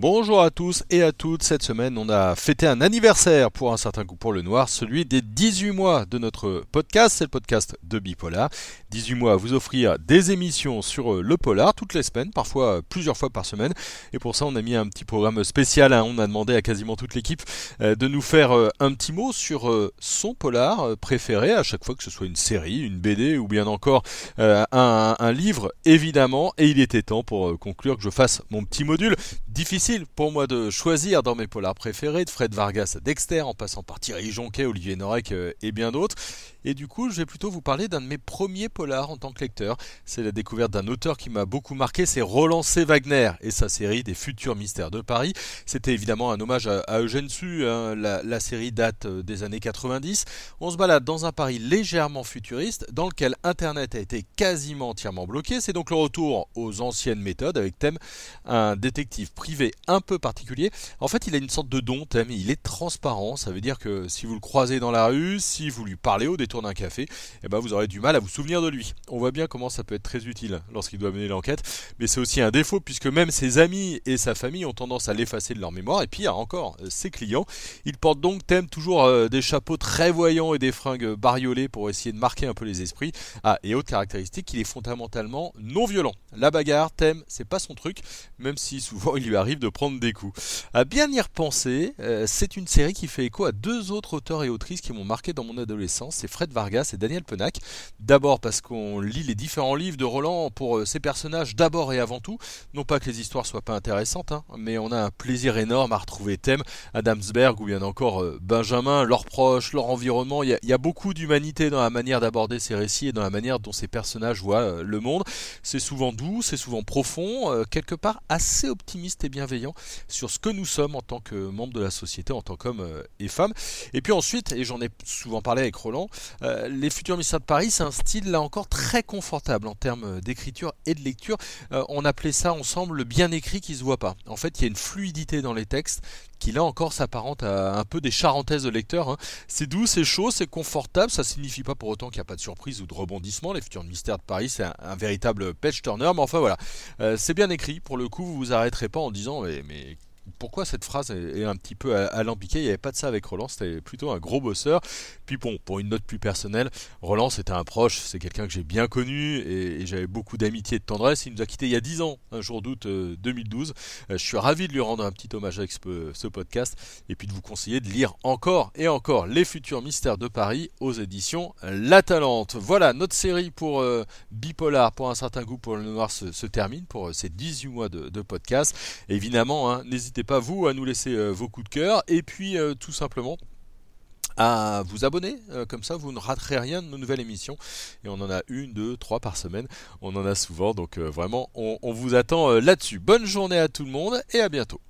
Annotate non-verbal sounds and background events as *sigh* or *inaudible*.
Bonjour à tous et à toutes. Cette semaine, on a fêté un anniversaire pour un certain coup pour le noir, celui des 18 mois de notre podcast. C'est le podcast de Bipolar. 18 mois à vous offrir des émissions sur euh, le polar toutes les semaines, parfois euh, plusieurs fois par semaine. Et pour ça, on a mis un petit programme spécial. Hein. On a demandé à quasiment toute l'équipe euh, de nous faire un petit mot sur son polar préféré, à chaque fois que ce soit une série, une BD ou bien encore un, un livre, évidemment. Et il était temps pour conclure que je fasse mon petit module difficile pour moi de choisir dans mes polars préférés, de Fred Vargas à Dexter, en passant par Thierry Jonquet, Olivier Norek euh, et bien d'autres. Et du coup, je vais plutôt vous parler d'un de mes premiers polars en tant que lecteur. C'est la découverte d'un auteur qui m'a beaucoup marqué, c'est Roland C. Wagner et sa série des futurs mystères de Paris. C'était évidemment un hommage à, Eugène Sue, hein. la, série date euh, des années 90. On se balade dans un Paris légèrement futuriste, dans lequel Internet a été quasiment entièrement bloqué. C'est donc le retour aux anciennes méthodes, avec thème un détective privé un peu particulier. En fait, il a une sorte de don, thème, il est transparent, ça veut dire que si vous le croisez dans la rue, si vous lui parlez au détour d'un café, eh ben vous aurez du mal à vous souvenir de lui. On voit bien comment ça peut être très utile lorsqu'il doit mener l'enquête, mais c'est aussi un défaut puisque même ses amis et sa famille ont tendance à l'effacer de leur mémoire, et puis encore euh, ses clients. Il porte donc thème toujours euh, des chapeaux très voyants et des fringues bariolées pour essayer de marquer un peu les esprits. Ah, et autre caractéristique, il est fondamentalement non violent. La bagarre, thème, c'est pas son truc, même si souvent *laughs* il lui arrive de prendre des coups. À bien y repenser, euh, c'est une série qui fait écho à deux autres auteurs et autrices qui m'ont marqué dans mon adolescence, c'est Fred Vargas et Daniel Penac. D'abord parce qu'on lit les différents livres de Roland pour ses euh, personnages d'abord et avant tout. Non pas que les histoires soient pas intéressantes, hein, mais on a un plaisir énorme à retrouver thème Adamsberg ou bien encore euh, Benjamin, leurs proches, leur environnement. Il y, a, beaucoup d'humanité dans la manière d'aborder ces récits et dans la manière dont ces personnages voient le monde. C'est souvent doux, c'est souvent profond, quelque part assez optimiste et bienveillant sur ce que nous sommes en tant que membres de la société, en tant qu'hommes et femmes. Et puis ensuite, et j'en ai souvent parlé avec Roland, euh, les futurs mystères de Paris, c'est un style là encore très confortable en termes d'écriture et de lecture. Euh, on appelait ça ensemble le bien écrit qui se voit pas. En fait, il y a une fluidité dans les textes qui là encore s'apparente à un peu des charentaises de lecteur. Hein. C'est doux, c'est chaud, c'est confortable. Ça signifie pas pour autant qu'il n'y a pas de surprise ou de rebondissement. Les futurs mystères de Paris, c'est un, véritable page turner. Mais enfin voilà, euh, c'est bien écrit. Pour le coup, vous vous arrêterez pas en disant mais pourquoi cette phrase est, un petit peu alambiquée? Il n'y avait pas de ça avec Roland, c'était plutôt un gros bosseur. Puis bon, pour une note plus personnelle, Roland c'était un proche, c'est quelqu'un que j'ai bien connu et, j'avais beaucoup d'amitié et de tendresse. Il nous a quitté il y a 10 ans, un jour d'août 2012. Euh, euh, je suis ravi de lui rendre un petit hommage avec ce, podcast et puis de vous conseiller de lire encore et encore Les futurs mystères de Paris aux éditions La Talente. Voilà, notre série pour euh, Bipolar, pour un certain goût pour le noir se, termine pour ces 18 mois de, podcast. évidemment, hein, n'hésitez pas vous à nous laisser euh, vos coups de cœur et puis euh, tout simplement à vous abonner, euh, comme ça vous ne raterez rien de nos nouvelles émissions. Et on en a une, deux, trois par semaine. On en a souvent, donc vraiment on vous attend là-dessus. Bonne journée à tout le monde et à bientôt.